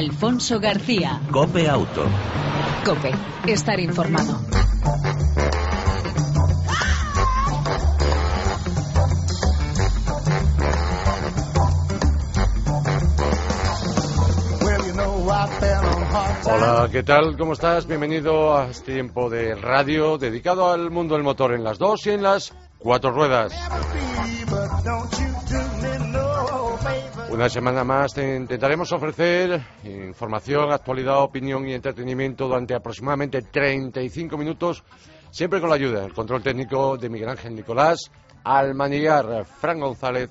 Alfonso García. Cope Auto. Cope, estar informado. Hola, ¿qué tal? ¿Cómo estás? Bienvenido a este tiempo de radio dedicado al mundo del motor en las dos y en las cuatro ruedas. Una semana más te intentaremos ofrecer información, actualidad, opinión y entretenimiento durante aproximadamente 35 minutos, siempre con la ayuda del control técnico de Miguel Ángel Nicolás, Almanillar, Fran González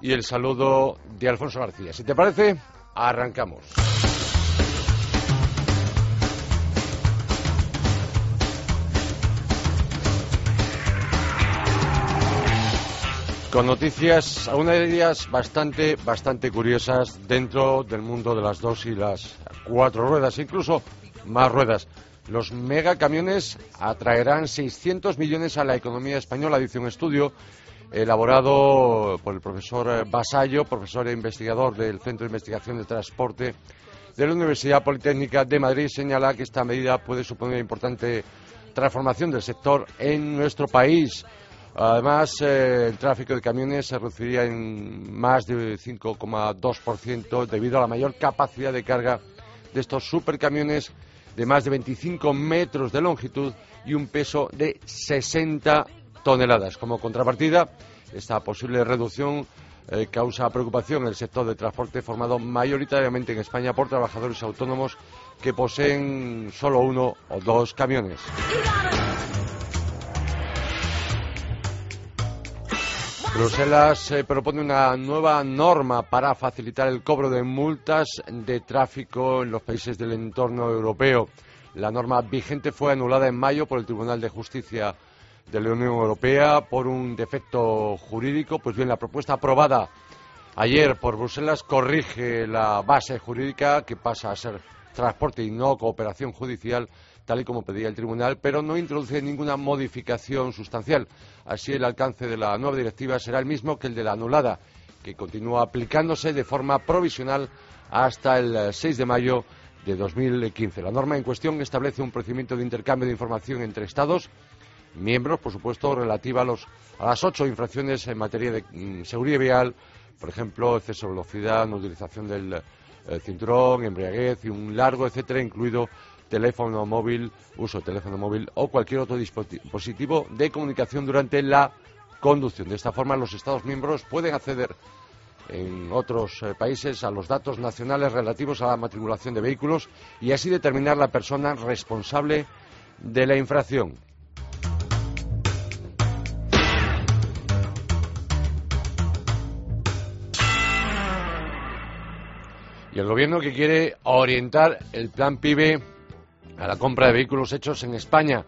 y el saludo de Alfonso García. Si te parece, arrancamos. Con noticias, una de ellas bastante, bastante curiosas dentro del mundo de las dos y las cuatro ruedas, incluso más ruedas. Los megacamiones atraerán 600 millones a la economía española, dice un estudio elaborado por el profesor Basallo, profesor e investigador del Centro de Investigación de Transporte de la Universidad Politécnica de Madrid, señala que esta medida puede suponer una importante transformación del sector en nuestro país. Además, eh, el tráfico de camiones se reduciría en más de 5,2% debido a la mayor capacidad de carga de estos supercamiones de más de 25 metros de longitud y un peso de 60 toneladas. Como contrapartida, esta posible reducción eh, causa preocupación en el sector del transporte formado mayoritariamente en España por trabajadores autónomos que poseen solo uno o dos camiones. Bruselas eh, propone una nueva norma para facilitar el cobro de multas de tráfico en los países del entorno europeo. La norma vigente fue anulada en mayo por el Tribunal de Justicia de la Unión Europea por un defecto jurídico. Pues bien, la propuesta aprobada ayer por Bruselas corrige la base jurídica que pasa a ser transporte y no cooperación judicial tal y como pedía el tribunal, pero no introduce ninguna modificación sustancial. Así, el alcance de la nueva directiva será el mismo que el de la anulada, que continúa aplicándose de forma provisional hasta el 6 de mayo de 2015. La norma en cuestión establece un procedimiento de intercambio de información entre Estados miembros, por supuesto, relativa a, los, a las ocho infracciones en materia de mm, seguridad vial, por ejemplo, exceso de velocidad, no utilización del eh, cinturón, embriaguez y un largo, etcétera, incluido teléfono móvil, uso teléfono móvil o cualquier otro dispositivo de comunicación durante la conducción. De esta forma, los Estados miembros pueden acceder en otros eh, países a los datos nacionales relativos a la matriculación de vehículos y así determinar la persona responsable de la infracción. Y el gobierno que quiere orientar el plan PIBE a la compra de vehículos hechos en España.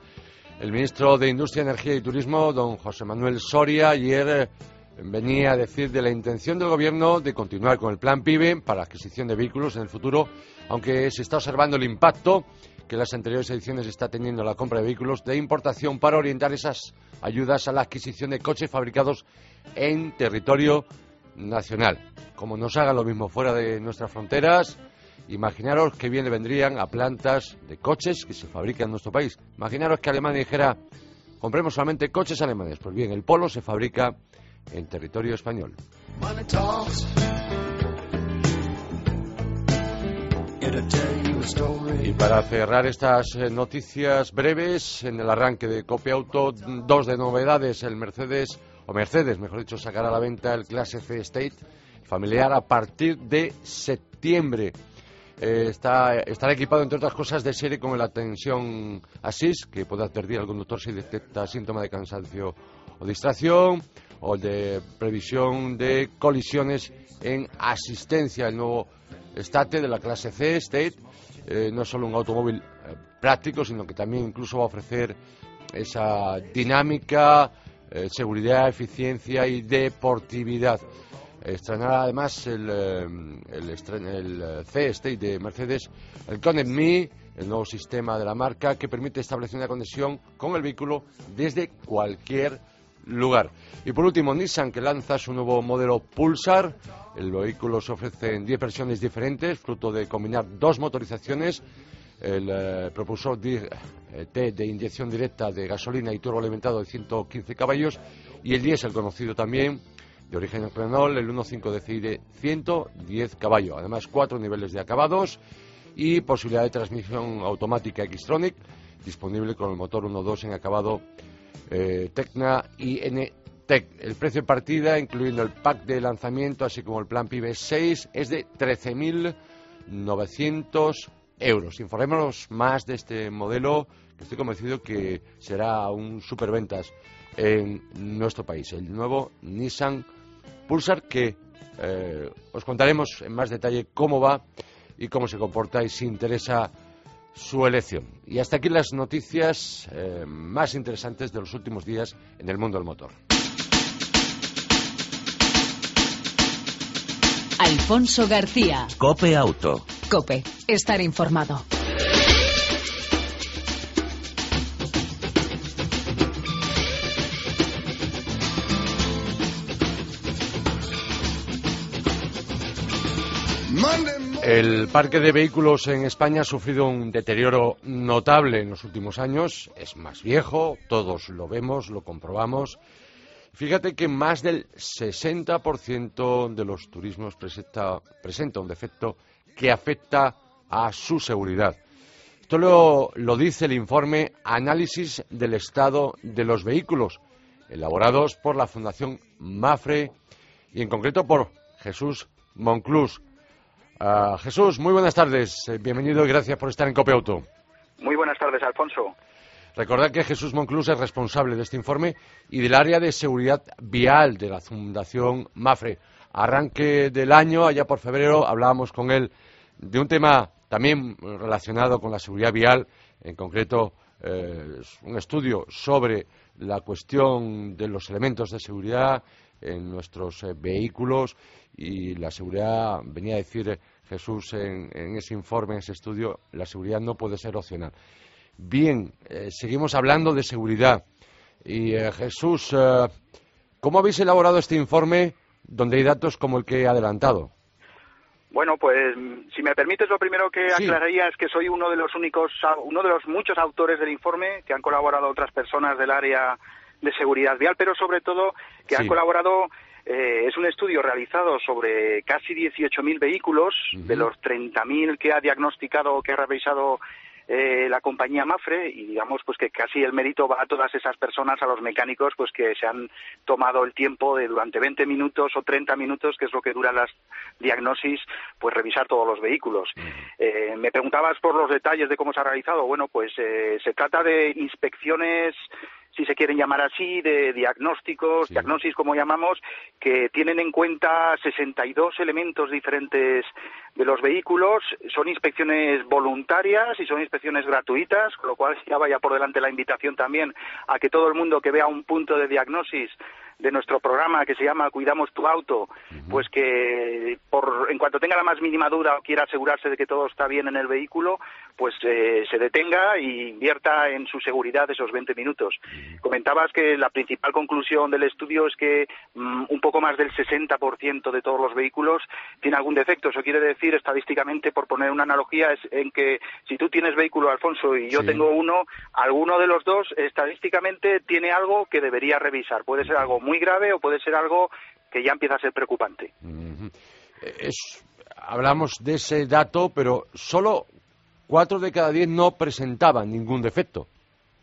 El ministro de Industria, Energía y Turismo, don José Manuel Soria, ayer eh, venía a decir de la intención del Gobierno de continuar con el plan PIBE para adquisición de vehículos en el futuro, aunque se está observando el impacto que las anteriores ediciones está teniendo la compra de vehículos de importación para orientar esas ayudas a la adquisición de coches fabricados en territorio nacional. Como nos haga lo mismo fuera de nuestras fronteras, Imaginaros que bien le vendrían a plantas de coches que se fabrican en nuestro país. Imaginaros que Alemania dijera, compremos solamente coches alemanes. Pues bien, el polo se fabrica en territorio español. Y para cerrar estas eh, noticias breves, en el arranque de Copia Auto, dos de novedades. El Mercedes, o Mercedes, mejor dicho, sacará a la venta el Clase C State familiar a partir de septiembre. Eh, está, estará equipado, entre otras cosas, de serie con la tensión ASIS, que puede advertir al conductor si detecta síntomas de cansancio o distracción, o de previsión de colisiones en asistencia. El nuevo State de la clase C, State, eh, no es solo un automóvil eh, práctico, sino que también incluso va a ofrecer esa dinámica, seguridad, eficiencia y deportividad. Estrenará además el, eh, el, eh, C-State de Mercedes, el Connect Me, el nuevo sistema de la marca que permite establecer una conexión con el vehículo desde cualquier lugar. Y por último, Nissan que lanza su nuevo modelo Pulsar. El vehículo se ofrece en 10 versiones diferentes, fruto de combinar dos motorizaciones. El eh, propulsor T de inyección directa de gasolina y turbo alimentado de 115 caballos y el diésel conocido también de origen Renault, el 1.5 DCI de 110 caballos. Además, cuatro niveles de acabados y posibilidad de transmisión automática Xtronic, disponible con el motor 1.2 en acabado eh, Tecna IN. El precio de partida, incluyendo el pack de lanzamiento, así como el plan PIB 6, es de 13.900 euros. Informémonos más de este modelo, que estoy convencido que será un superventas en nuestro país. El nuevo Nissan Pulsar, que eh, os contaremos en más detalle cómo va y cómo se comporta y si interesa su elección. Y hasta aquí las noticias eh, más interesantes de los últimos días en el mundo del motor. Alfonso García. Cope Auto. Cope, estar informado. El parque de vehículos en España ha sufrido un deterioro notable en los últimos años. Es más viejo, todos lo vemos, lo comprobamos. Fíjate que más del 60% de los turismos presenta, un defecto que afecta a su seguridad. Esto lo, lo dice el informe Análisis del Estado de los Vehículos, elaborados por la Fundación Mafre y en concreto por Jesús Monclús. Ah, Jesús, muy buenas tardes. Eh, bienvenido y gracias por estar en Copeauto. Muy buenas tardes, Alfonso. Recordad que Jesús Monclús es responsable de este informe y del área de seguridad vial de la Fundación Mafre. Arranque del año, allá por febrero, hablábamos con él de un tema también relacionado con la seguridad vial, en concreto eh, un estudio sobre la cuestión de los elementos de seguridad en nuestros eh, vehículos y la seguridad, venía a decir eh, Jesús en, ese informe, en ese estudio, la seguridad no puede ser opcional. Bien, eh, seguimos hablando de seguridad. Y eh, Jesús, ¿cómo habéis elaborado este informe donde hay datos como el que he adelantado? Bueno, pues si me permites, lo primero que aclararía es que soy uno de los únicos, uno de los muchos autores del informe que han colaborado otras personas del área de seguridad vial, pero sobre todo que han colaborado eh, es un estudio realizado sobre casi 18.000 vehículos, de los 30.000 que ha diagnosticado o que ha revisado eh, la compañía Mafre y digamos pues que casi el mérito va a todas esas personas, a los mecánicos, pues que se han tomado el tiempo de durante 20 minutos o 30 minutos, que es lo que dura las diagnosis, pues revisar todos los vehículos. Eh, me preguntabas por los detalles de cómo se ha realizado. Bueno, pues se trata de inspecciones si se quieren llamar así, de diagnósticos, diagnosis como llamamos, que tienen en cuenta 62 elementos diferentes de los vehículos. Son inspecciones voluntarias y son inspecciones gratuitas, con lo cual ya vaya por delante la invitación también a que todo el mundo que vea un punto de diagnosis de nuestro programa que se llama Cuidamos tu auto, pues que por, en cuanto tenga la más mínima duda o quiera asegurarse de que todo está bien en el vehículo, pues eh, se detenga e invierta en su seguridad esos 20 minutos. Comentabas que la principal conclusión del estudio es que mm, un poco más del 60% de todos los vehículos tiene algún defecto. Eso quiere decir, estadísticamente, por poner una analogía, es en que si tú tienes vehículo, Alfonso, y yo tengo uno, alguno de los dos estadísticamente tiene algo que debería revisar. Puede ser algo muy grave o puede ser algo que ya empieza a ser preocupante. hablamos de ese dato, pero solo cuatro de cada diez no presentaban ningún defecto.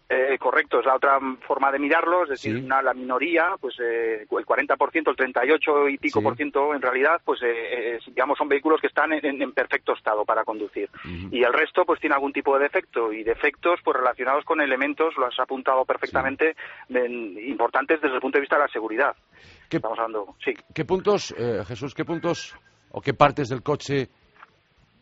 Eh, correcto, es la otra forma de mirarlo, es decir, la minoría, pues eh, el 40%, el 38 y pico por ciento en realidad, pues eh, digamos son vehículos que están en, perfecto estado para conducir. Y el resto pues tiene algún tipo de defecto y defectos pues relacionados con elementos, lo has apuntado perfectamente, importantes desde el punto de vista de la seguridad. ¿Qué, Estamos hablando, sí. ¿Qué puntos, Jesús, qué puntos o qué partes del coche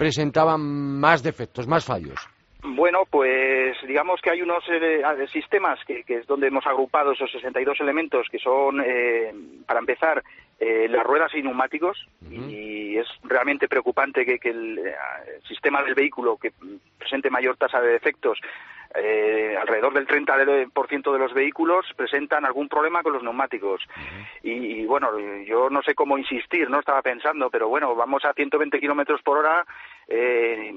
presentaban más defectos, más fallos? Bueno, pues digamos que hay unos eh, sistemas que, es donde hemos agrupado esos 62 elementos que son, eh, para empezar, eh, las ruedas y neumáticos y es realmente preocupante que, el, sistema del vehículo que presente mayor tasa de defectos eh, alrededor del 30% de los vehículos presentan algún problema con los neumáticos. y, bueno, yo no sé cómo insistir, no estaba pensando, pero bueno, vamos a 120 kilómetros por hora, eh,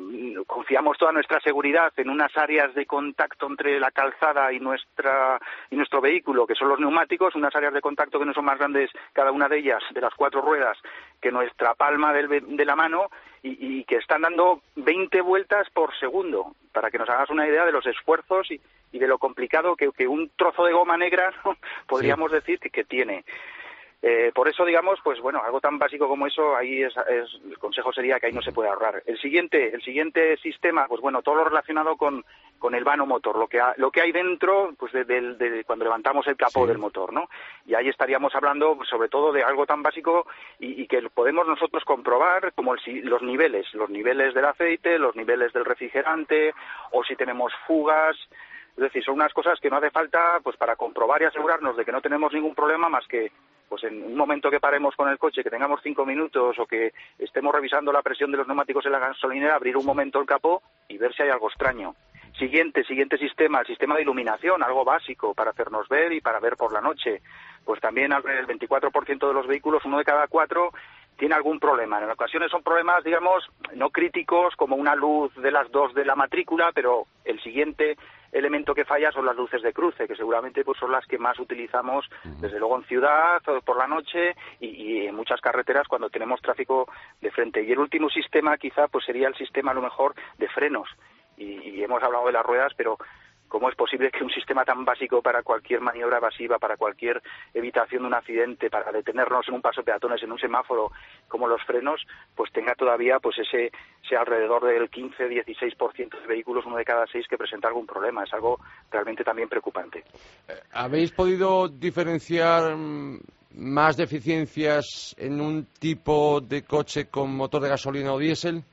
confiamos toda nuestra seguridad en unas áreas de contacto entre la calzada y, nuestra, y nuestro vehículo, que son los neumáticos, unas áreas de contacto que no son más grandes cada una de ellas, de las cuatro ruedas, que nuestra palma de la mano y, que están dando 20 vueltas por segundo, para que nos hagas una idea de los esfuerzos y, de lo complicado que, un trozo de goma negra podríamos decir que tiene. Eh, por eso, digamos, pues bueno, algo tan básico como eso, ahí es, el consejo sería que ahí no se puede ahorrar. El siguiente, el siguiente sistema, pues bueno, todo lo relacionado con, con el vano motor, lo que, lo que hay dentro, pues de, cuando levantamos el capó del motor, ¿no? Y ahí estaríamos hablando, sobre todo, de algo tan básico y, que podemos nosotros comprobar, como los niveles, los niveles del aceite, los niveles del refrigerante, o si tenemos fugas, es decir, son unas cosas que no hace falta pues para comprobar y asegurarnos de que no tenemos ningún problema más que pues en un momento que paremos con el coche, que tengamos cinco minutos o que estemos revisando la presión de los neumáticos en la gasolinera, abrir un momento el capó y ver si hay algo extraño. Siguiente, siguiente sistema, el sistema de iluminación, algo básico para hacernos ver y para ver por la noche. Pues también el 24% de los vehículos, uno de cada cuatro, tiene algún problema. En ocasiones son problemas, digamos, no críticos, como una luz de las dos de la matrícula, pero el siguiente elemento que falla son las luces de cruce, que seguramente pues, son las que más utilizamos, desde luego en ciudad, por la noche y, en muchas carreteras cuando tenemos tráfico de frente. Y el último sistema quizá pues sería el sistema a lo mejor de frenos. Y hemos hablado de las ruedas, pero ¿Cómo es posible que un sistema tan básico para cualquier maniobra evasiva, para cualquier evitación de un accidente, para detenernos en un paso de peatones, en un semáforo, como los frenos, pues tenga todavía pues ese, ese alrededor del 15-16% de vehículos, uno de cada seis, que presenta algún problema? Es algo realmente también preocupante. Eh, ¿Habéis podido diferenciar mm, más deficiencias en un tipo de coche con motor de gasolina o diésel?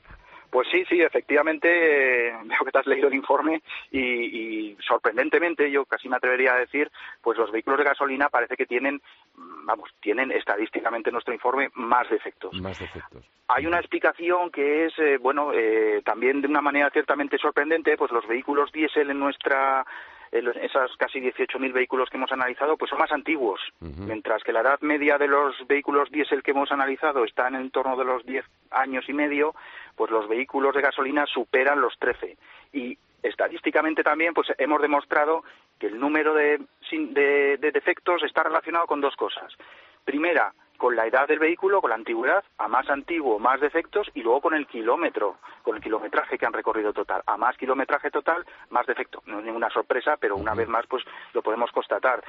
Pues sí, sí, efectivamente, eh, veo que te has leído el informe y, sorprendentemente, yo casi me atrevería a decir, pues los vehículos de gasolina parece que tienen, mm, vamos, tienen estadísticamente en nuestro informe más defectos. Más defectos. Hay una explicación que es, eh, bueno, eh, también de una manera ciertamente sorprendente, pues los vehículos diésel en nuestra esas casi 18.000 vehículos que hemos analizado, pues son más antiguos, mientras que la edad media de los vehículos diésel que hemos analizado está en torno de los 10 años y medio, pues los vehículos de gasolina superan los 13. Y estadísticamente también pues hemos demostrado que el número de, de defectos está relacionado con dos cosas. Primera, con la edad del vehículo, con la antigüedad, a más antiguo, más defectos, y luego con el kilómetro, con el kilometraje que han recorrido total. A más kilometraje total, más defecto. No es ninguna sorpresa, pero una vez más, pues lo podemos constatar.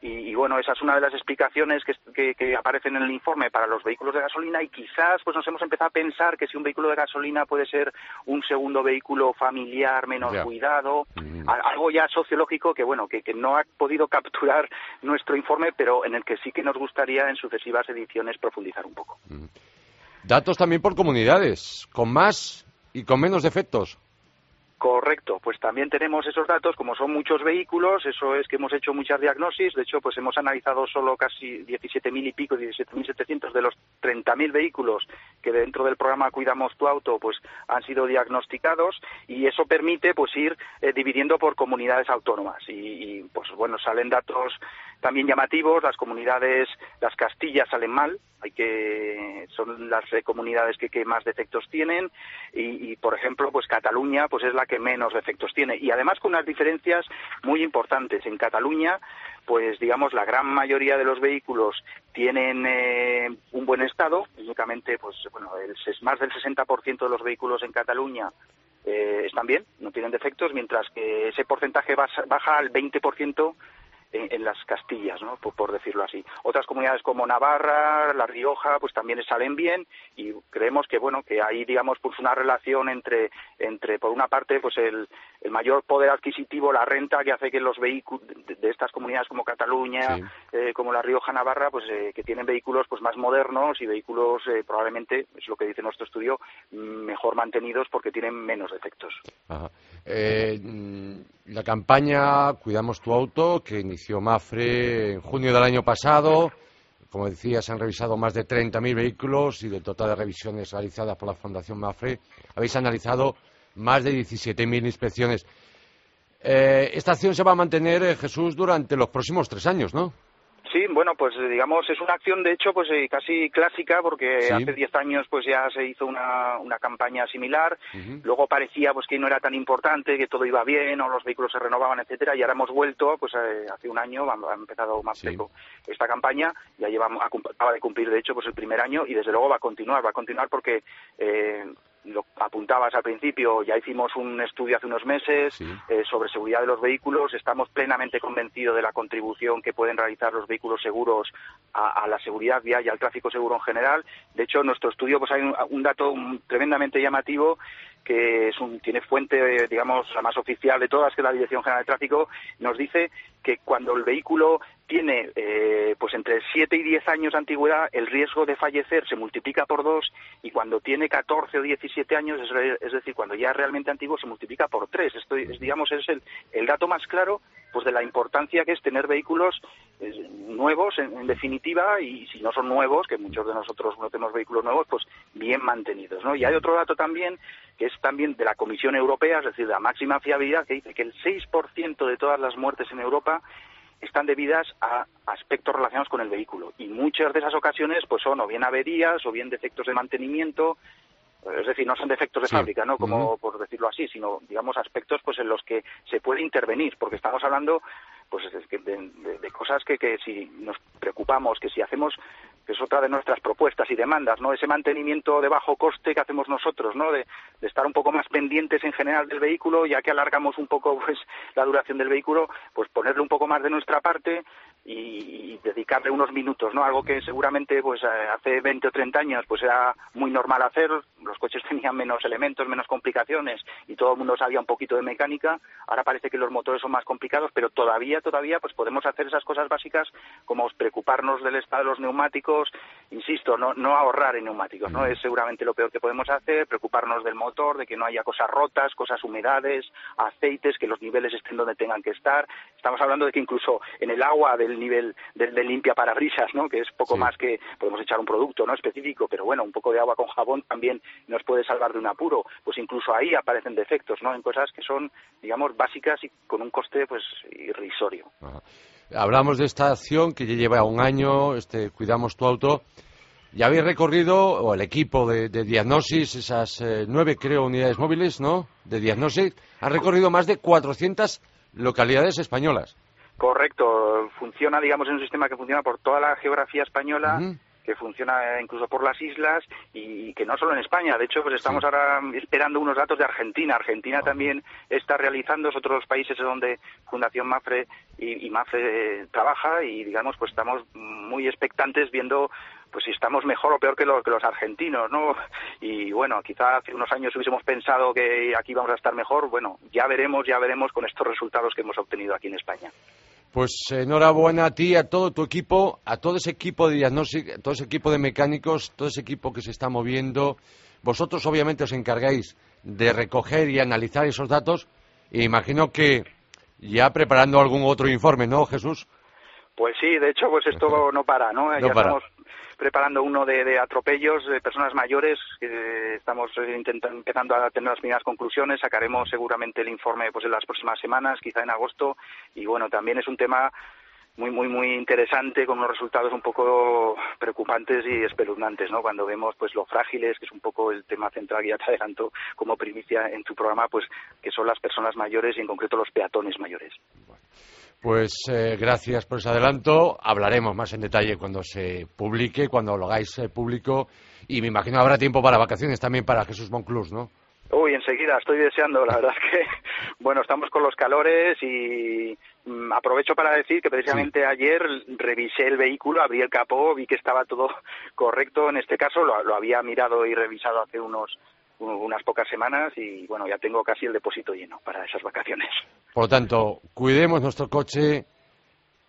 Y, bueno, esa es una de las explicaciones que, que, aparecen en el informe para los vehículos de gasolina, y quizás pues nos hemos empezado a pensar que si un vehículo de gasolina puede ser un segundo vehículo familiar menos cuidado, algo ya sociológico que bueno, que, que no ha podido capturar nuestro informe, pero en el que sí que nos gustaría en sucesivas ediciones profundizar un poco. Mm. Datos también por comunidades, con más y con menos defectos. Correcto, pues también tenemos esos datos, como son muchos vehículos, eso es que hemos hecho muchas diagnosis, de hecho pues hemos analizado solo casi 17.000 y pico, 17.700 de los 30.000 vehículos que dentro del programa Cuidamos tu auto pues han sido diagnosticados y eso permite pues ir eh, dividiendo por comunidades autónomas y, pues bueno, salen datos también llamativos, las comunidades, las Castillas salen mal, hay que son las comunidades que, que, más defectos tienen y, y, por ejemplo pues Cataluña pues es la que menos defectos tiene. Y además con unas diferencias muy importantes. En Cataluña pues digamos la gran mayoría de los vehículos tienen eh, un buen estado. Únicamente pues bueno el, más del 60% de los vehículos en Cataluña eh, están bien no tienen defectos mientras que ese porcentaje baja al 20% en, las Castillas, ¿no? Por, decirlo así. Otras comunidades como Navarra, La Rioja, pues también salen bien y creemos que, bueno, que hay, digamos, pues una relación entre, entre por una parte, pues el, el mayor poder adquisitivo, la renta que hace que los vehículos de, estas comunidades como Cataluña, eh, como La Rioja, Navarra, pues eh, que tienen vehículos pues más modernos y vehículos eh, probablemente, es lo que dice nuestro estudio, mejor mantenidos porque tienen menos defectos. la campaña Cuidamos tu auto, que inició Mafre en junio del año pasado. Como decía, se han revisado más de 30.000 vehículos y del total de revisiones realizadas por la Fundación Mafre habéis analizado más de 17.000 inspecciones. Eh, esta acción se va a mantener, eh, Jesús, durante los próximos tres años, ¿no? Sí, bueno, pues digamos es una acción de hecho pues eh, casi clásica porque hace diez años pues ya se hizo una, una campaña similar, luego parecía pues que no era tan importante, que todo iba bien o los vehículos se renovaban, etcétera, y ahora hemos vuelto pues eh, hace un año ha empezado más seco esta campaña, ya llevamos acaba de cumplir de hecho pues el primer año y desde luego va a continuar, va a continuar porque eh, lo apuntabas al principio, ya hicimos un estudio hace unos meses eh, sobre seguridad de los vehículos. Estamos plenamente convencidos de la contribución que pueden realizar los vehículos seguros a, la seguridad vial y al tráfico seguro en general. De hecho, en nuestro estudio pues hay un, dato tremendamente llamativo que es un, tiene fuente, digamos, la más oficial de todas, que es la Dirección General de Tráfico, nos dice que cuando el vehículo tiene eh, pues entre 7 y 10 años de antigüedad, el riesgo de fallecer se multiplica por dos y cuando tiene 14 o 17 años, es, decir, cuando ya es realmente antiguo, se multiplica por tres. Esto es, digamos, es el, el dato más claro pues de la importancia que es tener vehículos eh, nuevos, en, definitiva, y si no son nuevos, que muchos de nosotros no tenemos vehículos nuevos, pues bien mantenidos. ¿no? Y hay otro dato también, que es también de la Comisión Europea, es decir, la máxima fiabilidad, que dice que el 6% de todas las muertes en Europa están debidas a aspectos relacionados con el vehículo y muchas de esas ocasiones pues son o bien averías o bien defectos de mantenimiento es decir, no son defectos de fábrica, ¿no? Como por decirlo así, sino digamos aspectos pues en los que se puede intervenir, porque estamos hablando pues de, de, cosas que, que si nos preocupamos, que si hacemos que es otra de nuestras propuestas y demandas, ¿no? Ese mantenimiento de bajo coste que hacemos nosotros, ¿no? De, estar un poco más pendientes en general del vehículo, ya que alargamos un poco pues la duración del vehículo, pues ponerle un poco más de nuestra parte y, dedicarle unos minutos, ¿no? Algo que seguramente pues eh, hace 20 o 30 años pues era muy normal hacer, los coches tenían menos elementos, menos complicaciones y todo el mundo sabía un poquito de mecánica, ahora parece que los motores son más complicados, pero todavía, todavía pues podemos hacer esas cosas básicas como preocuparnos del estado de los neumáticos, insisto, no, no ahorrar en neumáticos, ¿no? Es seguramente lo peor que podemos hacer, preocuparnos del motor, de que no haya cosas rotas, cosas humedades, aceites, que los niveles estén donde tengan que estar. Estamos hablando de que incluso en el agua del nivel del de limpia parabrisas, ¿no? Que es poco más que podemos echar un producto, ¿no? Específico, pero bueno, un poco de agua con jabón también nos puede salvar de un apuro. Pues incluso ahí aparecen defectos, ¿no? En cosas que son, digamos, básicas y con un coste, pues, irrisorio. Hablamos de esta acción que ya lleva un año, este, Cuidamos tu auto. Ya habéis recorrido, o el equipo de, de diagnosis, esas eh, nueve, creo, unidades móviles, ¿no?, de diagnosis, ha recorrido más de 400 localidades españolas. Correcto. Funciona, digamos, en un sistema que funciona por toda la geografía española que funciona incluso por las islas y, que no solo en España. De hecho, pues estamos ahora esperando unos datos de Argentina. Argentina también está realizando, es otro de los países donde Fundación Mafre y, Mafre eh, trabaja y, digamos, pues estamos muy expectantes viendo pues si estamos mejor o peor que los, que los argentinos, ¿no? Y bueno, quizá hace unos años hubiésemos pensado que aquí vamos a estar mejor. Bueno, ya veremos, ya veremos con estos resultados que hemos obtenido aquí en España. Pues enhorabuena a ti, a todo tu equipo, a todo ese equipo de diagnóstico, a todo ese equipo de mecánicos, todo ese equipo que se está moviendo. Vosotros obviamente os encargáis de recoger y analizar esos datos e imagino que ya preparando algún otro informe, ¿no, Jesús? Pues sí, de hecho, pues esto no para, ¿no? ya estamos preparando uno de, atropellos de personas mayores. que estamos intentando, empezando a tener las primeras conclusiones. Sacaremos seguramente el informe pues en las próximas semanas, quizá en agosto. Y bueno, también es un tema muy muy muy interesante con unos resultados un poco preocupantes y espeluznantes no cuando vemos pues lo frágiles que es un poco el tema central que ya te adelanto como primicia en tu programa pues que son las personas mayores y en concreto los peatones mayores pues eh, gracias por ese adelanto. Hablaremos más en detalle cuando se publique, cuando lo hagáis eh, público. Y me imagino habrá tiempo para vacaciones también para Jesús Monclús, ¿no? Uy, enseguida, estoy deseando. La verdad es que, bueno, estamos con los calores y mm, aprovecho para decir que precisamente ayer revisé el vehículo, abrí el capó, vi que estaba todo correcto. En este caso lo había mirado y revisado hace unos unas pocas semanas y bueno, ya tengo casi el depósito lleno para esas vacaciones. Por lo tanto, cuidemos nuestro coche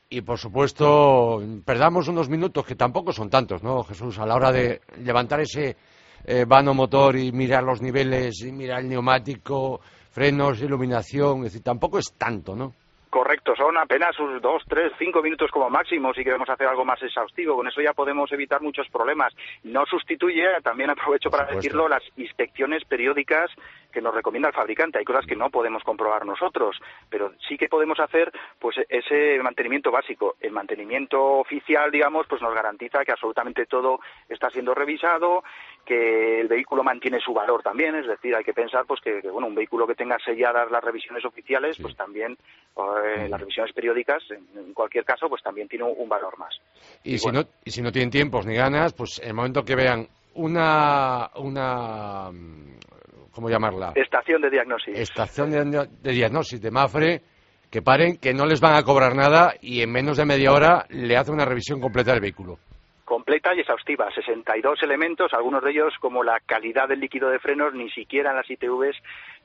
y por supuesto perdamos unos minutos que tampoco son tantos, ¿no, Jesús? A la hora de levantar ese eh, vano motor y mirar los niveles y mirar el neumático, frenos, iluminación, es decir, tampoco es tanto, ¿no? Correcto, son apenas unos dos, tres, cinco minutos como máximo si queremos hacer algo más exhaustivo. Con eso ya podemos evitar muchos problemas. No sustituye, también aprovecho para decirlo, las inspecciones periódicas que nos recomienda el fabricante, hay cosas que no podemos comprobar nosotros, pero sí que podemos hacer pues ese mantenimiento básico. El mantenimiento oficial, digamos, pues nos garantiza que absolutamente todo está siendo revisado, que el vehículo mantiene su valor también, es decir, hay que pensar pues que, bueno, un vehículo que tenga selladas las revisiones oficiales, pues también eh, las revisiones periódicas, en, cualquier caso, pues también tiene un, valor más. Y, si no y si no tienen tiempos ni ganas, pues en el momento que vean una una ¿cómo llamarla? Estación de diagnóstico. Estación de, de diagnóstico de Mafre que paren, que no les van a cobrar nada y en menos de media hora le hace una revisión completa del vehículo completa y exhaustiva, 62 elementos, algunos de ellos como la calidad del líquido de frenos, ni siquiera en las ITVs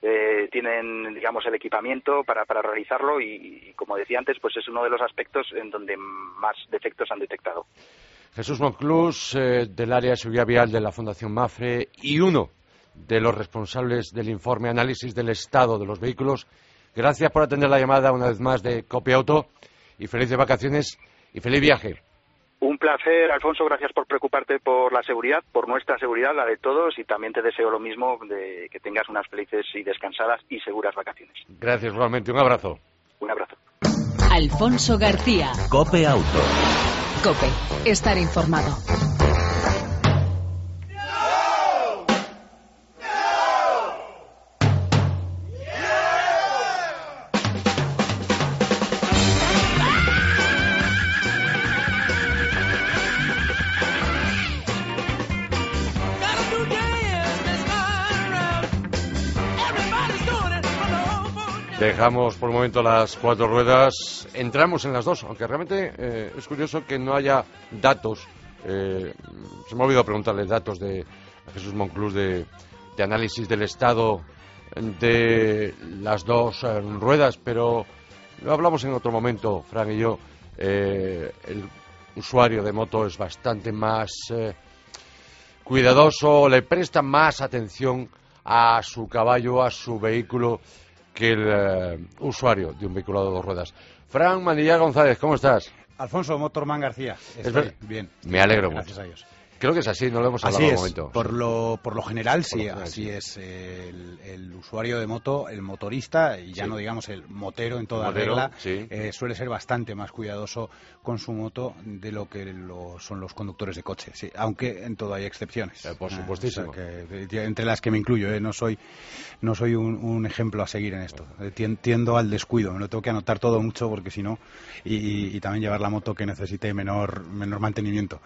eh, tienen, digamos, el equipamiento para, para realizarlo y, como decía antes, pues es uno de los aspectos en donde más defectos han detectado. Jesús Monclús, eh, del área de seguridad vial de la Fundación MAFRE y uno de los responsables del informe análisis del estado de los vehículos. Gracias por atender la llamada una vez más de Copia Auto y felices vacaciones y feliz viaje. Un placer, Alfonso. Gracias por preocuparte por la seguridad, por nuestra seguridad, la de todos, y también te deseo lo mismo, de que tengas unas felices y descansadas y seguras vacaciones. Gracias, igualmente. Un abrazo. Un abrazo. Alfonso García. Cope Auto. Cope. Estar informado. Dejamos por el momento las cuatro ruedas, entramos en las dos, aunque realmente eh, es curioso que no haya datos. Eh, se me ha olvidado preguntarle datos de Jesús Monclús de, análisis del estado de las dos eh, ruedas, pero lo hablamos en otro momento, Fran y yo. el usuario de moto es bastante más cuidadoso, le presta más atención a su caballo, a su vehículo que el eh, usuario de un vehículo de dos ruedas. Fran Manilla González, ¿cómo estás? Alfonso Motorman García. Estoy bien. Me alegro Gracias mucho. a Dios. Creo que es así, no lo hemos hablado así es. momento. Por lo, por lo general, sí, así es. El, usuario de moto, el motorista, y ya no digamos el motero en toda regla, eh, suele ser bastante más cuidadoso con su moto de lo que lo, son los conductores de coche. Sí, aunque en todo hay excepciones. Eh, por ah, supuestísimo. entre las que me incluyo, eh, no soy, no soy un, ejemplo a seguir en esto. Tiendo al descuido, me lo tengo que anotar todo mucho porque si no, y, también llevar la moto que necesite menor, menor mantenimiento.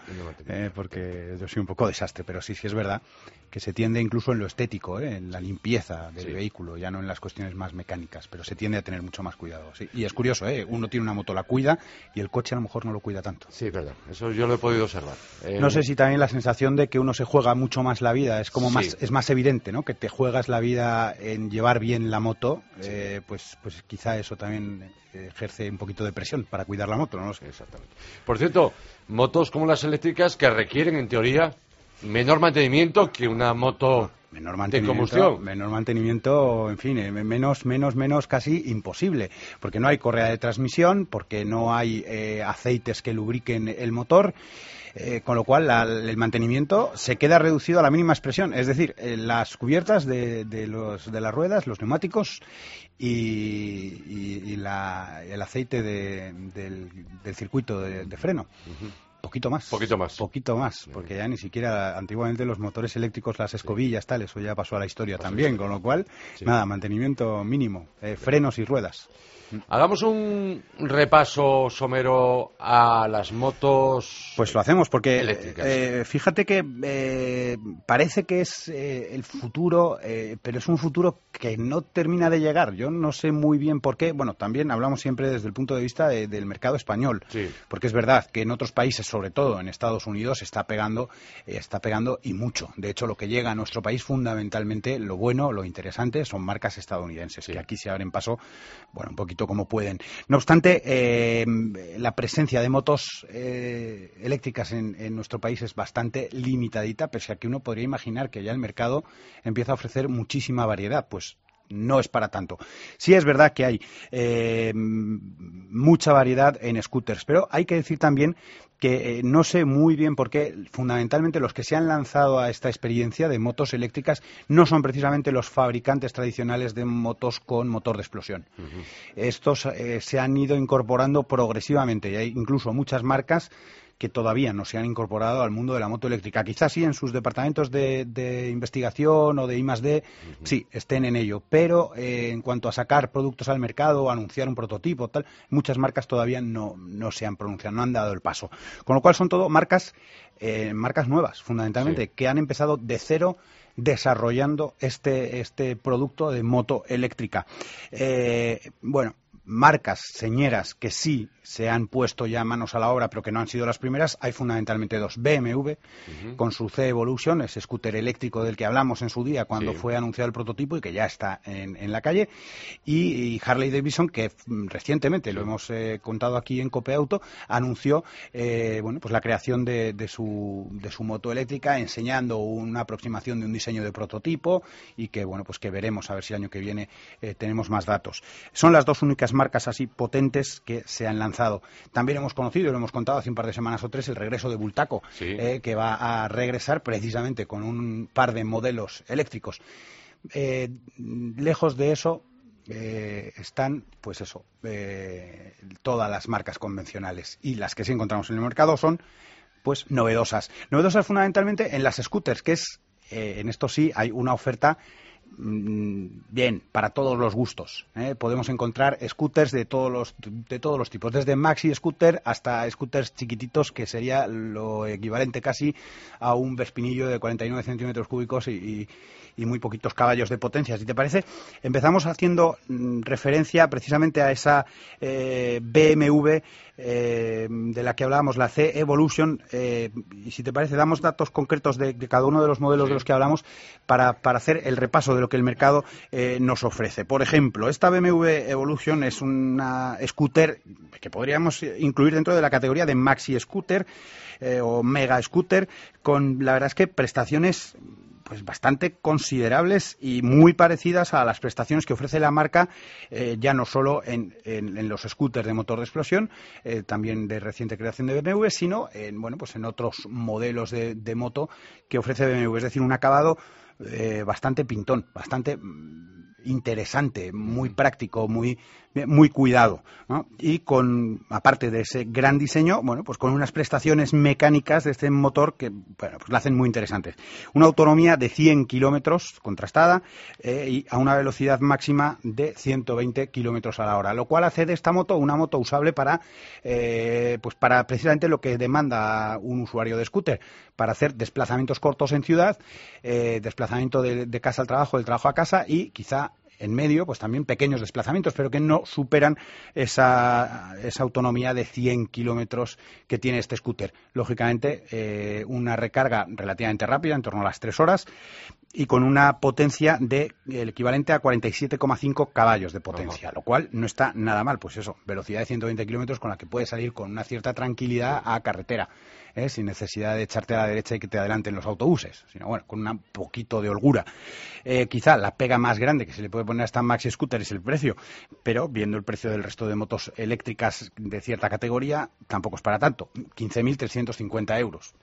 porque yo soy un poco desastre, pero sí, sí es verdad que se tiende incluso en lo estético, ¿eh? en la limpieza del vehículo, ya no en las cuestiones más mecánicas, pero se tiende a tener mucho más cuidado. Y es curioso, ¿eh? uno tiene una moto, la cuida y el coche a lo mejor no lo cuida tanto. Sí, verdad, eso yo lo he podido observar. No sé si también la sensación de que uno se juega mucho más la vida, es como más, es más evidente, ¿no? Que te juegas la vida en llevar bien la moto, eh, pues, pues quizá eso también ejerce un poquito de presión para cuidar la moto, no sé. Exactamente. Por cierto, motos como las eléctricas que requieren, en teoría, menor mantenimiento que una moto menor mantenimiento, de combustión. Menor mantenimiento, en fin, eh, menos, menos, menos casi imposible, porque no hay correa de transmisión, porque no hay eh, aceites que lubriquen el motor. Eh, con lo cual el mantenimiento se queda reducido a la mínima expresión, es decir, las cubiertas de, de, los, de las ruedas, los neumáticos y, el aceite del, circuito de, freno. Poquito más. Poquito más. Poquito más, porque ya ni siquiera antiguamente los motores eléctricos, las escobillas, tal, eso ya pasó a la historia también, con lo cual, nada, mantenimiento mínimo, eh, frenos y ruedas. Hagamos un repaso somero a las motos. Pues lo hacemos porque eh, fíjate que eh, parece que es eh, el futuro, pero es un futuro que no termina de llegar. Yo no sé muy bien por qué. Bueno, también hablamos siempre desde el punto de vista del mercado español, porque es verdad que en otros países, sobre todo en Estados Unidos, está pegando, está pegando y mucho. De hecho, lo que llega a nuestro país fundamentalmente, lo bueno, lo interesante, son marcas estadounidenses que aquí se abren paso, bueno, un poquito como pueden. No obstante, eh, la presencia de motos eh, eléctricas en, nuestro país es bastante limitadita, pese a que uno podría imaginar que ya el mercado empieza a ofrecer muchísima variedad. Pues no es para tanto. Sí es verdad que hay eh, mucha variedad en scooters, pero hay que decir también que eh, no sé muy bien por qué, fundamentalmente los que se han lanzado a esta experiencia de motos eléctricas no son precisamente los fabricantes tradicionales de motos con motor de explosión. Estos eh, se han ido incorporando progresivamente y hay incluso muchas marcas que todavía no se han incorporado al mundo de la moto eléctrica. Quizás sí en sus departamentos de, investigación o de I+D, sí, estén en ello. Pero eh, en cuanto a sacar productos al mercado anunciar un prototipo, tal, muchas marcas todavía no, se han pronunciado, no han dado el paso. Con lo cual son todo marcas, eh, marcas nuevas, fundamentalmente, que han empezado de cero desarrollando este, este producto de moto eléctrica. Eh, bueno, marcas señeras que sí se han puesto ya manos a la obra, pero que no han sido las primeras, hay fundamentalmente dos. BMW, con su C-Evolution, ese scooter eléctrico del que hablamos en su día cuando fue anunciado el prototipo y que ya está en, la calle, y, Harley Davidson, que recientemente, lo hemos eh, contado aquí en Cope Auto, anunció eh, bueno, pues la creación de, su, de su moto eléctrica, enseñando una aproximación de un diseño de prototipo y que, bueno, pues que veremos a ver si el año que viene eh, tenemos más datos. Son las dos únicas marcas así potentes que se han lanzado también hemos conocido, y lo hemos contado hace un par de semanas o tres, el regreso de Bultaco, eh, que va a regresar precisamente con un par de modelos eléctricos. Eh, lejos de eso, eh, están, pues eso, todas las marcas convencionales y las que sí encontramos en el mercado son, pues, novedosas. Novedosas fundamentalmente en las scooters, que es, en esto sí, hay una oferta bien, para todos los gustos. ¿eh? Podemos encontrar scooters de todos los de todos los tipos, desde maxi scooter hasta scooters chiquititos, que sería lo equivalente casi a un vespinillo de 49 centímetros cúbicos y, y muy poquitos caballos de potencia. Si te parece, empezamos haciendo mm, referencia precisamente a esa eh, BMW eh, de la que hablábamos, la C Evolution. Eh, y si te parece, damos datos concretos de, cada uno de los modelos de los que hablamos para, para, hacer el repaso de lo que el mercado nos ofrece. Por ejemplo, esta BMW Evolution es una scooter que podríamos incluir dentro de la categoría de maxi scooter o mega scooter, con la verdad es que prestaciones pues bastante considerables y muy parecidas a las prestaciones que ofrece la marca, eh, ya no solo en, los scooters de motor de explosión, eh, también de reciente creación de BMW, sino en, bueno, pues en otros modelos de, moto que ofrece BMW. Es decir, un acabado eh, bastante pintón, bastante mm, interesante, muy práctico, muy, muy cuidado. Y con, aparte de ese gran diseño, bueno, pues con unas prestaciones mecánicas de este motor que, bueno, pues la hacen muy interesantes. Una autonomía de 100 kilómetros contrastada eh, y a una velocidad máxima de 120 kilómetros a la hora, lo cual hace de esta moto una moto usable para, eh, pues para precisamente lo que demanda un usuario de scooter, para hacer desplazamientos cortos en ciudad, eh, desplazamiento de casa al trabajo, del trabajo a casa y quizá en medio, pues también pequeños desplazamientos, pero que no superan esa, esa autonomía de 100 kilómetros que tiene este scooter. Lógicamente, eh, una recarga relativamente rápida, en torno a las 3 horas, y con una potencia de el equivalente a 47,5 caballos de potencia, lo cual no está nada mal. Pues eso, velocidad de 120 kilómetros con la que puedes salir con una cierta tranquilidad a carretera. ¿Eh? sin necesidad de echarte a la derecha y que te adelanten los autobuses, sino bueno, con un poquito de holgura. Eh, quizá la pega más grande que se le puede poner a esta Maxi Scooter es el precio, pero viendo el precio del resto de motos eléctricas de cierta categoría, tampoco es para tanto. 15.350 euros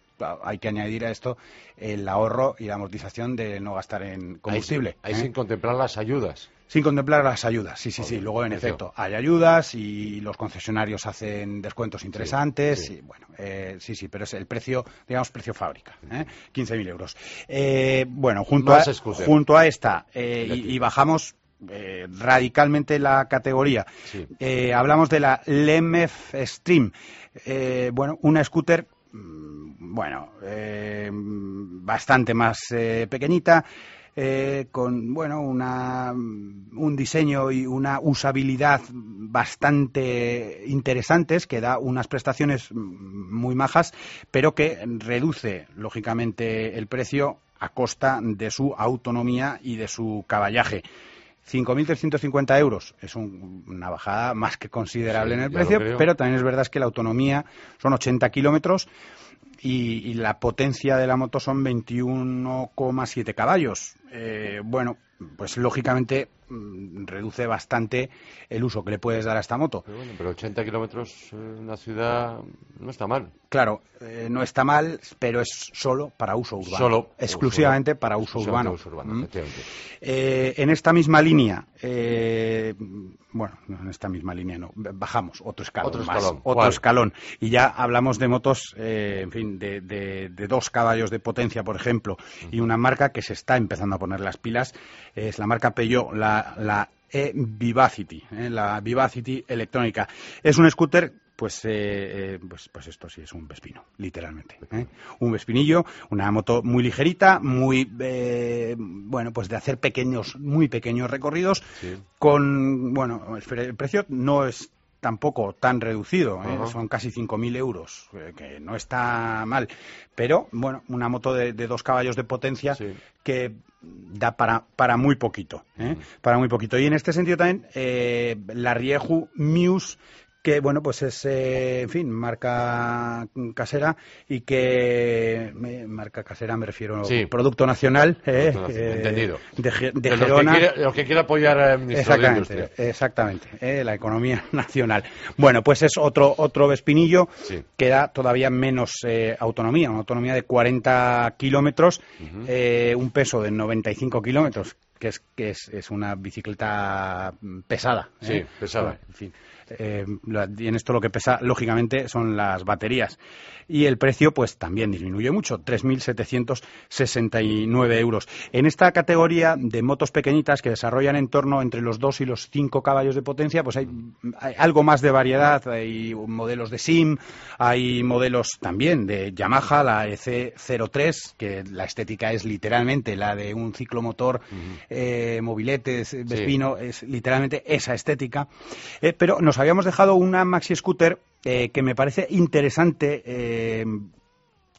hay que añadir a esto el ahorro y la amortización de no gastar en combustible. Hay, ¿eh? sin contemplar las ayudas. Sin contemplar las ayudas, sí, sí, sí. Luego, en efecto, hay ayudas y los concesionarios hacen descuentos interesantes. Y, bueno, eh, sí, sí, pero es el precio, digamos, precio fábrica, ¿eh? 15.000 euros. Eh, bueno, junto a, junto a esta, eh, y, bajamos radicalmente la categoría. hablamos de la LEMF Stream. bueno, una scooter mm, bueno, bastante más pequeñita, eh, con bueno una, un diseño y una usabilidad bastante interesantes que da unas prestaciones muy majas pero que reduce lógicamente el precio a costa de su autonomía y de su caballaje. 5.350 euros es una bajada más que considerable en el precio, pero también es verdad que la autonomía son 80 kilómetros y, la potencia de la moto son 21,7 caballos. bueno, pues lógicamente mm, reduce bastante el uso que le puedes dar a esta moto. Pero, bueno, pero 80 kilómetros en una ciudad no está mal. Claro, eh, no está mal, pero es solo para uso urbano. Solo. Exclusivamente para uso urbano. ¿Mm? eh, en esta misma línea, eh, bueno, en esta misma línea no, bajamos otro escalón otro más, escalón. otro escalón. Y ya hablamos de motos, eh, en fin, de, de, de, dos caballos de potencia, por ejemplo, y una marca que se está empezando a poner las pilas es la marca Peugeot, la, la e-Vivacity, ¿eh? la Vivacity electrónica. Es un scooter pues, eh, eh, pues, pues esto sí es un Vespino, literalmente. ¿eh? Un Vespinillo, una moto muy ligerita, muy, eh, bueno, pues de hacer pequeños, muy pequeños recorridos, Sí. con, bueno, el, pre- el precio no es tampoco tan reducido, ¿eh? Son casi 5.000 euros, que no está mal, pero bueno, una moto de, de dos caballos de potencia Sí. que da para, para muy poquito, ¿eh? Para muy poquito. Y en este sentido también eh, la Rieju Muse que bueno pues es eh, en fin marca casera y que marca casera me refiero Sí. producto nacional eh, Producto nacional, eh, entendido. de, de De los, que Gerona quiere, los que quiera apoyar Exactamente, exactamente, eh, la economía nacional. Bueno, pues es otro otro Vespinillo Sí. que da todavía menos eh, autonomía, una autonomía de 40 kilómetros, eh, un peso de 95 kilómetros, que es que es, es una bicicleta pesada. Sí, ¿eh? pesada. En fin. Eh, y en esto lo que pesa, lógicamente, son las baterías. Y el precio, pues también disminuye mucho, 3.769 euros. En esta categoría de motos pequeñitas que desarrollan en torno entre los 2 y los 5 caballos de potencia, pues hay, hay algo más de variedad. Hay modelos de SIM, hay modelos también de Yamaha, la EC03, que la estética es literalmente la de un ciclomotor eh, mobilete, es- Vespino, es literalmente esa estética. Eh, pero nos habíamos dejado una maxi scooter eh, que me parece interesante eh,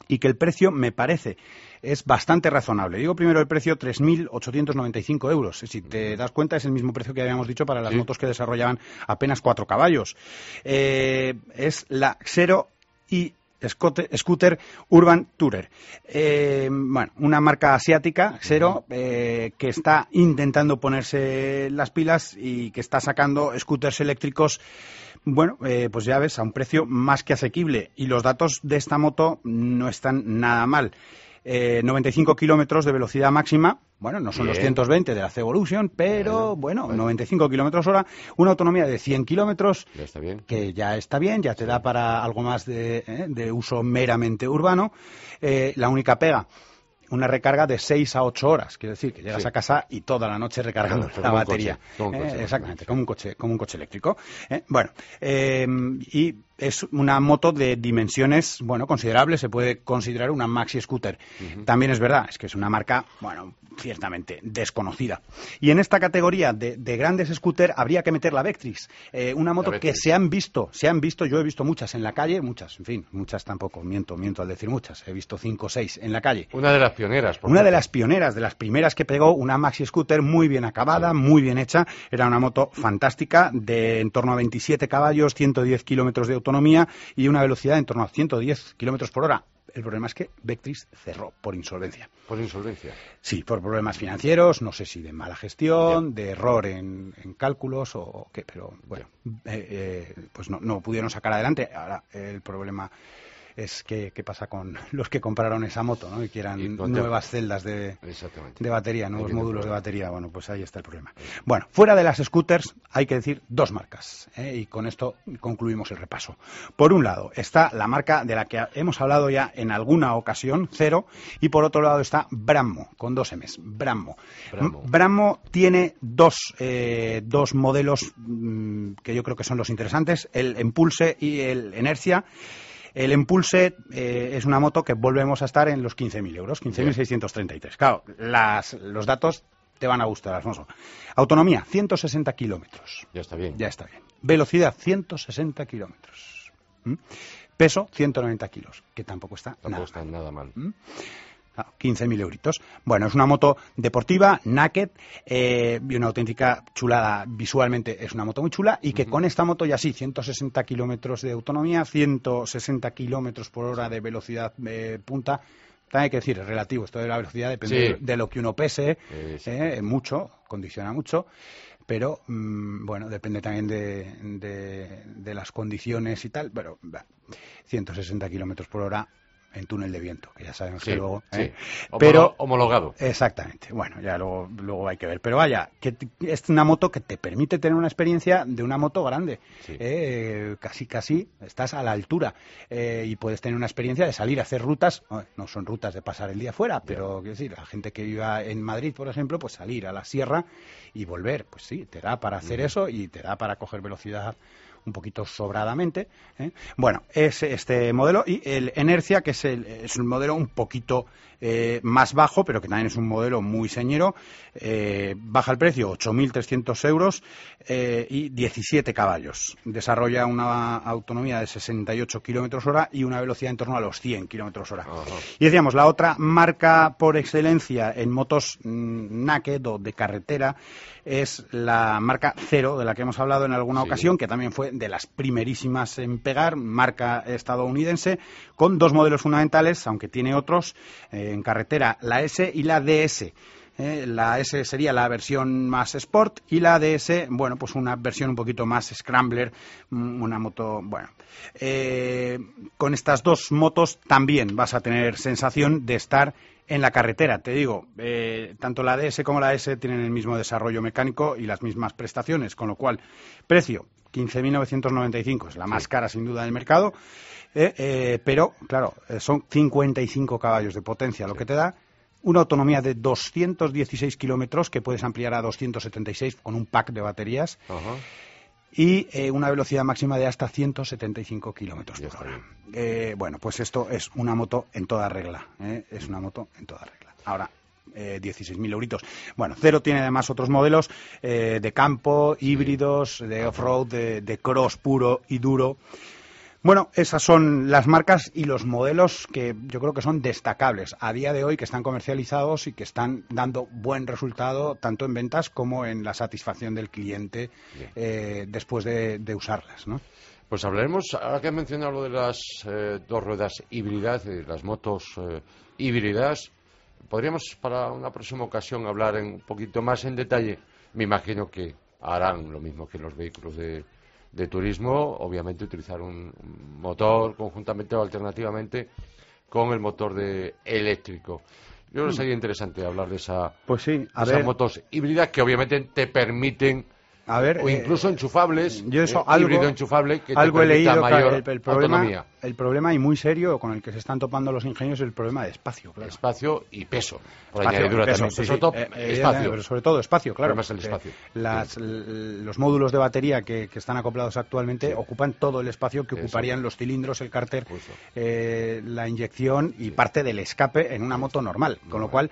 y que el precio me parece es bastante razonable. Digo primero el precio 3.895 euros. Si te das cuenta es el mismo precio que habíamos dicho para las Sí. motos que desarrollaban apenas cuatro caballos. Eh, es la Xero y Scooter Urban Tourer. Eh, bueno, una marca asiática, Xero, eh, que está intentando ponerse las pilas y que está sacando scooters eléctricos, bueno, eh, pues ya ves, a un precio más que asequible. Y los datos de esta moto no están nada mal. Eh, 95 kilómetros de velocidad máxima. Bueno, no son los Bien. 120 de la C-Evolution, pero Bueno, bueno, bueno. 95 kilómetros hora, una autonomía de 100 kilómetros, que ya está bien, ya te da para algo más de, ¿eh? de uso meramente urbano. Eh, la única pega, una recarga de 6 a 8 horas, quiere decir que llegas Sí. a casa y toda la noche recargando Claro, la batería. coche, como un Eh, exactamente, como un coche, como un coche eléctrico. Eh, bueno, eh, y es una moto de dimensiones, bueno, considerables, se puede considerar una maxi scooter. También es verdad, es que es una marca, bueno, ciertamente desconocida. Y en esta categoría de, de grandes scooter habría que meter la Vectrix, eh, una moto que se han visto, se han visto, yo he visto muchas en la calle, muchas, en fin, muchas tampoco, miento, miento al decir muchas, he visto cinco o seis en la calle. Una de las pioneras. por Una de las pioneras, de las primeras que pegó, una maxi scooter muy bien acabada, muy bien hecha. Era una moto fantástica, de en torno a 27 caballos, 110 kilómetros de autonomía y una velocidad en torno a 110 kilómetros por hora. El problema es que Vectrix cerró por insolvencia. Por insolvencia. Sí, por problemas financieros, no sé si de mala gestión, de error en, en cálculos o, o qué, pero bueno, eh, eh, pues no, no pudieron sacar adelante. Ahora el problema es que qué pasa con los que compraron esa moto, ¿no? Y quieran Y nuevas celdas de, de batería, nuevos módulos de batería. Bueno, pues ahí está el problema. Bueno, fuera de las scooters hay que decir dos marcas. ¿eh? Y con esto concluimos el repaso. Por un lado está la marca de la que hemos hablado ya en alguna ocasión, Cero. Y por otro lado está Brammo, con dos M's. Brammo. Brammo. M- Brammo tiene dos, eh, dos modelos mm, que yo creo que son los interesantes, el Impulse y el Enercia. El Impulse eh, es una moto que volvemos a estar en los 15.000 euros, 15.633. Claro, las, los datos te van a gustar, Alfonso. Autonomía, 160 kilómetros. Ya está bien. Ya está bien. Velocidad, 160 kilómetros. ¿Mm? Peso, 190 kilos, que tampoco está Tampoco nada está nada mal. ¿Mm? 15.000 euritos. Bueno, es una moto deportiva, naked, eh, y una auténtica chulada. Visualmente es una moto muy chula y que con esta moto ya sí, 160 kilómetros de autonomía, 160 kilómetros por hora de velocidad eh, punta. También hay que decir, es relativo. Esto de la velocidad depende de lo que uno pese, eh, mucho, condiciona mucho pero mm, bueno, depende también de, de, las condiciones y tal, pero 160 kilómetros por hora en túnel de viento, que ya sabemos que luego. ¿eh? Pero homologado. Exactamente. Bueno, ya luego, luego hay que ver. Pero vaya, que es una moto que te permite tener una experiencia de una moto grande. ¿eh? casi, casi estás a la altura eh, y puedes tener una experiencia de salir a hacer rutas. No son rutas de pasar el día fuera, pero quiero decir, la gente que viva en Madrid, por ejemplo, pues salir a la sierra y volver, pues sí, te da para hacer eso y te da para coger velocidad un poquito sobradamente. ¿eh? Bueno, es este modelo y el Enercia, que es, el, es un modelo un poquito eh, más bajo, pero que también es un modelo muy señero. Eh, baja el precio, 8.300 euros y 17 caballos. Desarrolla una autonomía de 68 kilómetros hora y una velocidad en torno a los 100 kilómetros hora. Y decíamos, la otra marca por excelencia en motos mm, naked o de carretera es la marca Cero, de la que hemos hablado en alguna ocasión, que también fue de las primerísimas en pegar, marca estadounidense, con dos modelos fundamentales, aunque tiene otros, eh, en carretera, la S y la DS. Eh, la S sería la versión más Sport y la DS, bueno, pues una versión un poquito más Scrambler, mm, una moto, bueno. Eh, con estas dos motos también vas a tener sensación de estar en la carretera. Te digo, eh, tanto la DS como la S tienen el mismo desarrollo mecánico y las mismas prestaciones, con lo cual, precio 15.995, es la más cara sin duda del mercado, eh, eh, pero claro, son 55 caballos de potencia, lo que te da una autonomía de 216 kilómetros que puedes ampliar a 276 con un pack de baterías y eh, una velocidad máxima de hasta 175 kilómetros por hora. Eh, bueno, pues esto es una moto en toda regla. ¿eh? Es una moto en toda regla. Ahora, 16.000 euritos. Bueno, Cero tiene además otros modelos de campo, híbridos, de off-road, de, cross puro y duro. Bueno, esas son las marcas y los modelos que yo creo que son destacables a día de hoy, que están comercializados y que están dando buen resultado tanto en ventas como en la satisfacción del cliente eh, después de, usarlas, ¿no? Pues hablaremos, ahora que has mencionado lo de las eh, dos ruedas híbridas, de las motos eh, híbridas, podríamos para una próxima ocasión hablar un poquito más en detalle. Me imagino que harán lo mismo que los vehículos de, de turismo, obviamente utilizar un motor conjuntamente o alternativamente con el motor de eléctrico. Yo creo que sería interesante hablar de esa, pues sí, esas motos híbridas que obviamente te permiten a ver, o incluso eh, enchufables, yo eso, eh, algo, híbrido enchufable que algo te he leído mayor el, problema, El problema y muy serio con el que se están topando los ingenieros es el problema de espacio, claro. Espacio y peso, por espacio, también. sobre todo eh, espacio. Pero sobre todo espacio, claro. Más el espacio. Las, Los módulos de batería que, que están acoplados actualmente ocupan todo el espacio que ocuparían los cilindros, el cárter, la inyección y parte del escape en una moto normal, con lo cual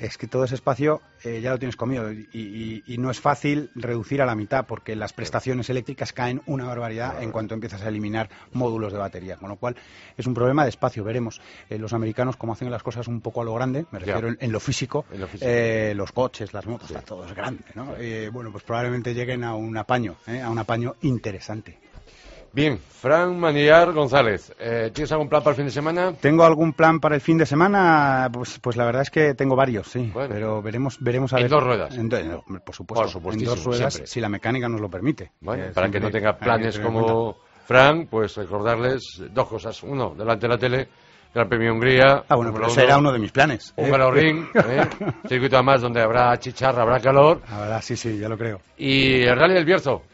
es que todo ese espacio eh, ya lo tienes comido y, no es fácil reducir a la mitad porque las prestaciones eléctricas caen una barbaridad en cuanto empiezas a eliminar módulos de batería, con lo cual es un problema de espacio. Veremos eh, los americanos cómo hacen las cosas un poco a lo grande, me refiero en, lo físico, eh, los coches, las motos, todo es grande. ¿no? bueno, pues probablemente lleguen a un apaño, a un apaño interesante. Bien, Fran Maniar González, eh, ¿tienes algún plan para el fin de semana? Tengo algún plan para el fin de semana, pues, pues la verdad es que tengo varios, sí, pero veremos, veremos a ¿En ver. dos ruedas? por supuesto, en dos ruedas, si la mecánica nos lo permite. Bueno, para que no tenga planes como Fran, pues recordarles dos cosas. Uno, delante de la tele, Gran Premio Hungría. Ah, bueno, pero ese era uno de mis planes. Un ¿eh? Ring, ¿eh? circuito además donde habrá chicharra, habrá calor. La sí, sí, ya lo creo. Y el Rally del Bierzo.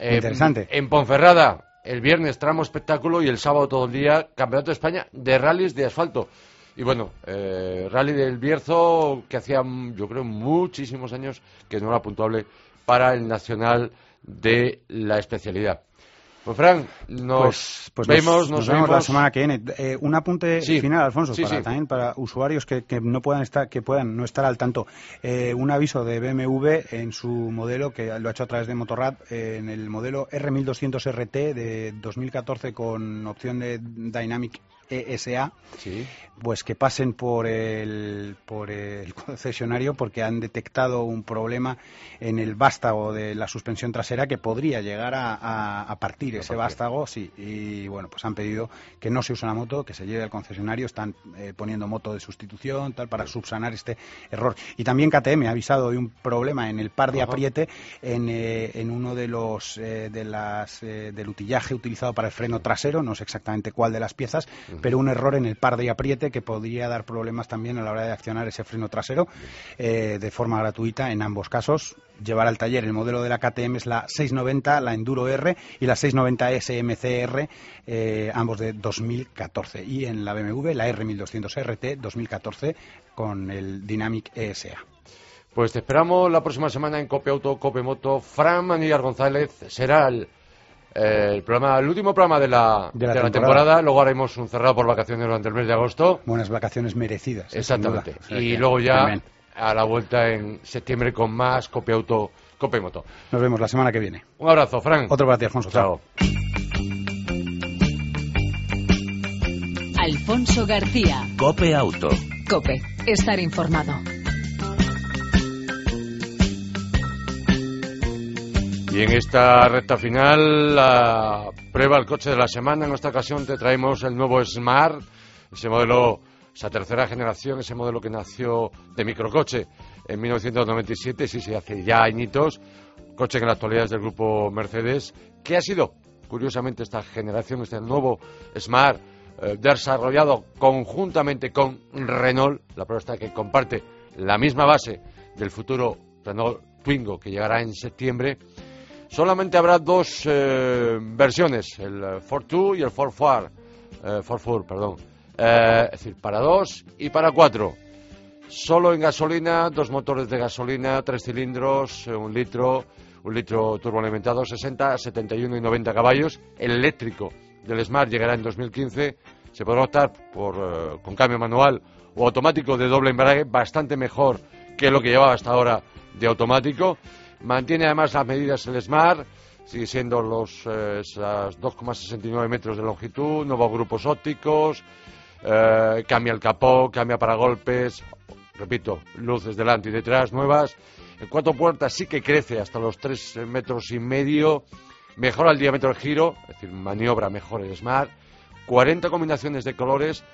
Interesante. En Ponferrada, el viernes tramo espectáculo y el sábado todo el día Campeonato de España de rallies de asfalto. Y bueno, eh, Rally del Bierzo, que hacía yo creo muchísimos años que no era puntuable para el Nacional de la especialidad. Pues Fran, nos pues, pues vemos, nos, vemos la semana que viene. Eh, un apunte final, Alfonso, para, también para usuarios que, no puedan estar, que puedan no estar al tanto. Eh, un aviso de BMW en su modelo que lo ha hecho a través de Motorrad eh, en el modelo R1200 RT de 2014 con opción de Dynamic ESA, pues que pasen por el, por el concesionario porque han detectado un problema en el vástago de la suspensión trasera que podría llegar a, partir ese vástago, sí, y bueno, pues han pedido que no se use la moto, que se lleve al concesionario, están eh, poniendo moto de sustitución, tal, para subsanar este error. Y también KTM ha avisado de un problema en el par de apriete en, eh, en uno de los eh, de las del utillaje utilizado para el freno trasero, no sé exactamente cuál de las piezas, pero un error en el par de apriete que podría dar problemas también a la hora de accionar ese freno trasero de forma gratuita en ambos casos. Llevar al taller el modelo de la KTM es la 690, la Enduro R y la 690 SMCR, ambos de 2014. Y en la BMW la R1200 RT 2014 con el Dynamic ESA. Pues te esperamos la próxima semana en Cope Auto, Cope Moto. Fran Manillar González será el, el, programa, el último programa de la, de la, temporada. Luego haremos un cerrado por vacaciones durante el mes de agosto. Buenas vacaciones merecidas. Exactamente. y luego ya a la vuelta en septiembre con más Cope Auto, Cope Moto. Nos vemos la semana que viene. Un abrazo, Fran. Otro para ti, Alfonso. Chao. Alfonso García. Cope Auto. Cope. Estar informado. Y en esta recta final, la prueba el coche de la semana. En esta ocasión te traemos el nuevo Smart, ese modelo, esa tercera generación, ese modelo que nació de microcoche en 1997, sí, sí, hace ya añitos. Coche que en la actualidad es del grupo Mercedes. ¿Qué ha sido, curiosamente, esta generación, este nuevo Smart, eh, desarrollado conjuntamente con Renault? La prueba está que comparte la misma base del futuro Renault Twingo que llegará en septiembre Solamente habrá dos eh, versiones, el Ford 2 y el Ford 4, eh, Ford perdón. Eh, es decir, para dos y para cuatro. Solo en gasolina, dos motores de gasolina, tres cilindros, un litro, un litro turboalimentado, 60, 71 y 90 caballos. El eléctrico del Smart llegará en 2015. Se podrá optar por, con cambio manual o automático de doble embrague, bastante mejor que lo que llevaba hasta ahora de automático. Mantiene además las medidas el Smart, sigue siendo los eh, 2,69 metros de longitud, nuevos grupos ópticos, eh, cambia el capó, cambia para golpes, repito, luces delante y detrás nuevas. En cuatro puertas sí que crece hasta los 3 metros y medio, mejora el diámetro del giro, es decir, maniobra mejor el Smart, 40 combinaciones de colores.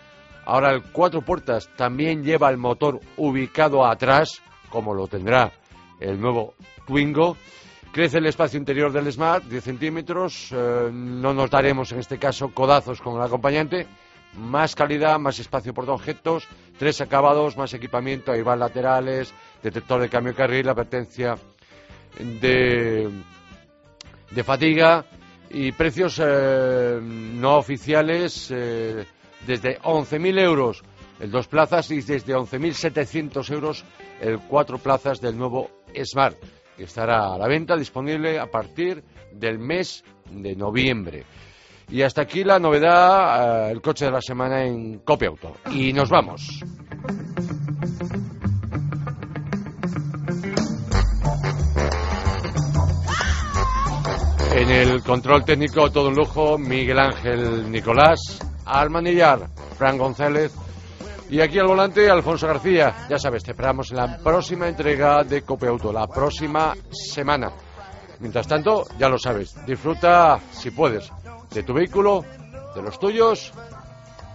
Ahora el cuatro puertas también lleva el motor ubicado atrás, como lo tendrá el nuevo Twingo. Crece el espacio interior del Smart, 10 centímetros. Eh, no nos daremos en este caso codazos con el acompañante. Más calidad, más espacio por objetos, tres acabados, más equipamiento, ahí van laterales, detector de cambio de carril, advertencia de, de fatiga y precios eh, no oficiales eh, desde 11.000 euros el dos plazas y desde 11.700 euros el cuatro plazas del nuevo Smart que estará a la venta disponible a partir del mes de noviembre. Y hasta aquí la novedad, eh, el coche de la semana en Copia Auto. Y nos vamos. En el control técnico, todo un lujo, Miguel Ángel Nicolás, Almanillar, Fran González y aquí al volante, Alfonso García. Ya sabes, te esperamos en la próxima entrega de Cope Auto, la próxima semana. Mientras tanto, ya lo sabes, disfruta, si puedes, de tu vehículo, de los tuyos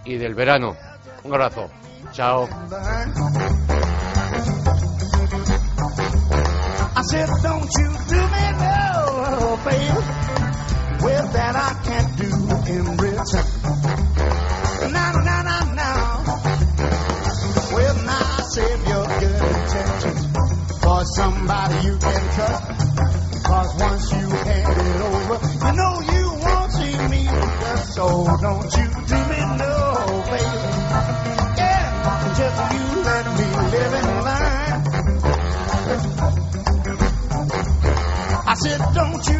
y del verano. Un abrazo. Chao. Save your good intentions for somebody you can trust. Cause once you hand it over, you know you won't see me just so don't you do me no favor. Yeah, just you let me live in line. I said, don't you